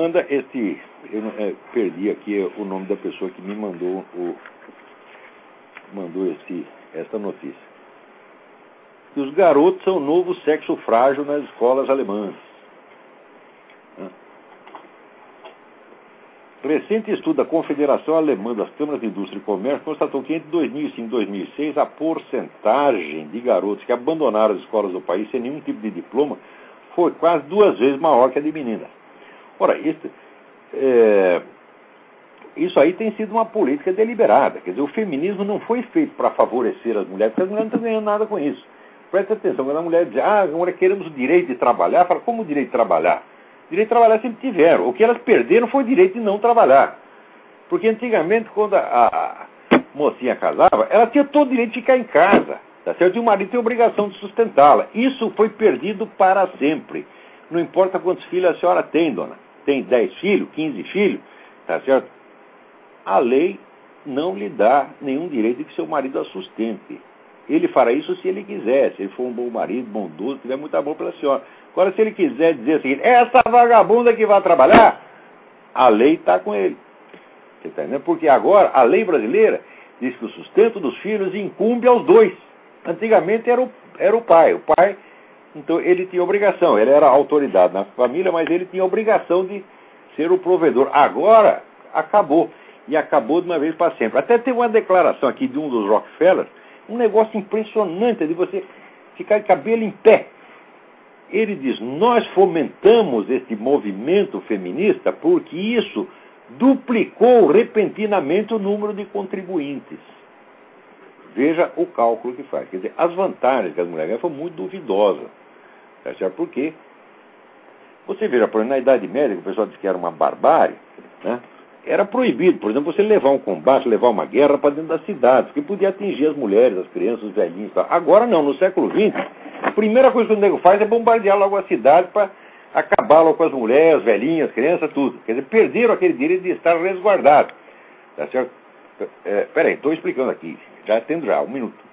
manda este. Eu é, perdi aqui o nome da pessoa que me mandou o mandou esse, essa notícia. Os garotos são o novo sexo frágil nas escolas alemãs. Recente estudo da Confederação Alemã das Câmaras de Indústria e Comércio constatou que entre 2005 e 2006 a porcentagem de garotos que abandonaram as escolas do país sem nenhum tipo de diploma foi quase duas vezes maior que a de meninas. Ora, isso, é, isso aí tem sido uma política deliberada. Quer dizer, o feminismo não foi feito para favorecer as mulheres, porque as mulheres não estão ganhando nada com isso. Presta atenção, quando a mulher diz, ah, agora queremos o direito de trabalhar, fala, como o direito de trabalhar? Direito de trabalhar sempre tiveram. O que elas perderam foi o direito de não trabalhar. Porque antigamente, quando a, a mocinha casava, ela tinha todo o direito de ficar em casa. Tá certo? E o marido tem a obrigação de sustentá-la. Isso foi perdido para sempre. Não importa quantos filhos a senhora tem, dona. Tem 10 filhos, 15 filhos, tá certo? A lei não lhe dá nenhum direito de que seu marido a sustente. Ele fará isso se ele quiser, se ele for um bom marido, bondoso, tiver muito amor pela senhora. Agora, se ele quiser dizer o seguinte, essa vagabunda que vai trabalhar, a lei está com ele. Você está entendendo? Porque agora a lei brasileira diz que o sustento dos filhos incumbe aos dois. Antigamente era o, era o pai. O pai, então, ele tinha obrigação, ele era autoridade na família, mas ele tinha obrigação de ser o provedor. Agora, acabou. E acabou de uma vez para sempre. Até tem uma declaração aqui de um dos Rockefeller, um negócio impressionante de você ficar de cabelo em pé ele diz: nós fomentamos este movimento feminista porque isso duplicou repentinamente o número de contribuintes. Veja o cálculo que faz. Quer dizer, as vantagens que as mulheres ganham foram muito duvidosas. Tá certo? Porque você veja, por exemplo, na Idade Média, que o pessoal disse que era uma barbárie, né? era proibido, por exemplo, você levar um combate, levar uma guerra para dentro das cidades, porque podia atingir as mulheres, as crianças, os velhinhos. Tal. Agora não, no século XX, a primeira coisa que o nego faz é bombardear logo a cidade para acabar logo com as mulheres, as velhinhas, as crianças, tudo. Quer dizer, perderam aquele direito de estar resguardado. Tá certo? É, peraí, estou explicando aqui, já tendo já, um minuto.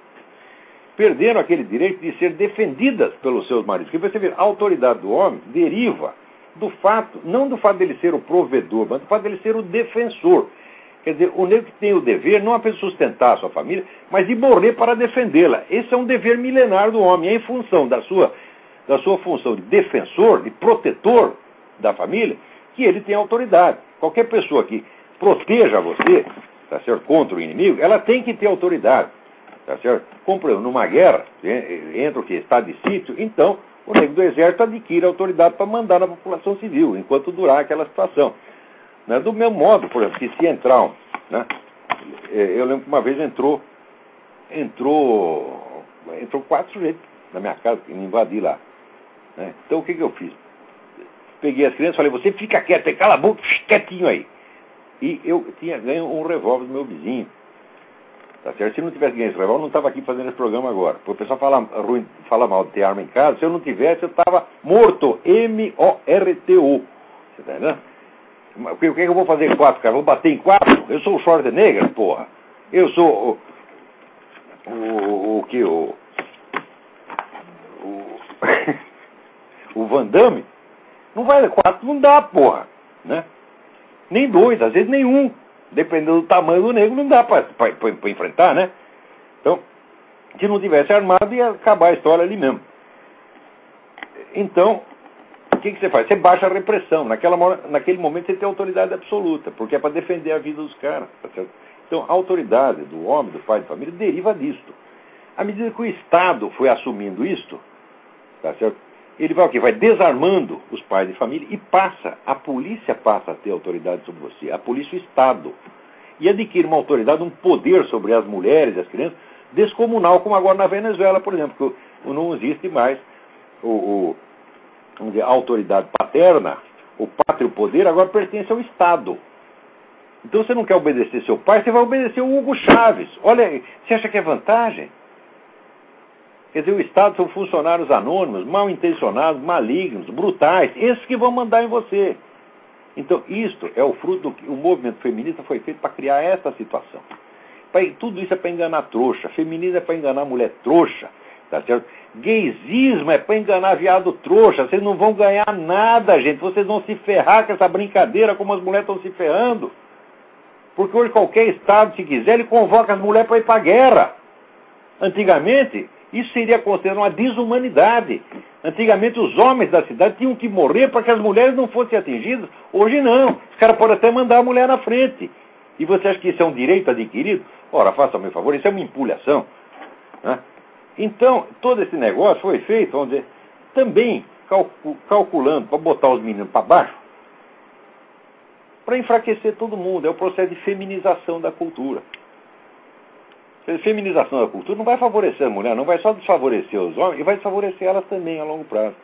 Perderam aquele direito de ser defendidas pelos seus maridos. Porque você vê, a autoridade do homem deriva do fato, não do fato dele ser o provedor, mas do fato dele ser o defensor. Quer dizer, o negro tem o dever não apenas de sustentar a sua família, mas de morrer para defendê-la. Esse é um dever milenar do homem. É em função da sua, da sua função de defensor, de protetor da família, que ele tem autoridade. Qualquer pessoa que proteja você, tá certo, contra o inimigo, ela tem que ter autoridade. Tá certo? Como, numa guerra, entra o que? Estado de sítio, então o negro do exército adquire autoridade para mandar na população civil, enquanto durar aquela situação. Né? Do mesmo modo, por exemplo, que se entrar um, né? É, eu lembro que uma vez entrou, entrou, entrou quatro sujeitos na minha casa, que me invadi lá. Né? Então o que, que eu fiz? Peguei as crianças e falei, você fica quieto, cala a boca, quietinho aí. E eu tinha ganho um revólver do meu vizinho. Tá certo? Se não tivesse ganho esse revólver, eu não estava aqui fazendo esse programa agora. Porque o pessoal fala, ruim, fala mal de ter arma em casa. Se eu não tivesse, eu estava morto. M-O-R-T-O. Você tá entendendo? O que, o que eu vou fazer quatro, cara? Vou bater em quatro? Eu sou o Schwarzenegger, porra. Eu sou o. O, o que? O. O, o Van Damme. Não vai quatro, não dá, porra. Né? Nem dois, às vezes nenhum. Dependendo do tamanho do negro, não dá para enfrentar, né? Então, se não tivesse armado, ia acabar a história ali mesmo. Então, o que, que você faz? Você baixa a repressão. Naquela, naquele momento você tem autoridade absoluta, porque é para defender a vida dos caras. Tá então, a autoridade do homem, do pai de família, deriva disto. À medida que o Estado foi assumindo isto, tá certo? Ele vai o quê? Vai desarmando os pais de família e passa, a polícia passa a ter autoridade sobre você, a polícia o Estado. E adquire uma autoridade, um poder sobre as mulheres e as crianças, descomunal, como agora na Venezuela, por exemplo, que não existe mais o, o vamos dizer, a autoridade paterna, o pátrio poder, agora pertence ao Estado. Então você não quer obedecer seu pai, você vai obedecer o Hugo Chaves. Olha, você acha que é vantagem? Quer dizer, o Estado são funcionários anônimos, mal intencionados, malignos, brutais, esses que vão mandar em você. Então, isto é o fruto do que o movimento feminista foi feito para criar essa situação. Pra, tudo isso é para enganar trouxa. Feminismo é para enganar mulher trouxa Tá certo? Gaysismo é para enganar viado trouxa. Vocês não vão ganhar nada, gente. Vocês vão se ferrar com essa brincadeira como as mulheres estão se ferrando. Porque hoje qualquer Estado, se quiser, ele convoca as mulheres para ir para a guerra. Antigamente, isso seria considerado uma desumanidade. Antigamente, os homens da cidade tinham que morrer para que as mulheres não fossem atingidas. Hoje, não. Os caras podem até mandar a mulher na frente. E você acha que isso é um direito adquirido? Ora, faça-me favor, isso é uma empulhação. Né? Então, todo esse negócio foi feito, vamos dizer, também calculando para botar os meninos para baixo, para enfraquecer todo mundo. É o processo de feminização da cultura. Feminização da cultura não vai favorecer a mulher, não vai só desfavorecer os homens, e vai desfavorecer elas também a longo prazo.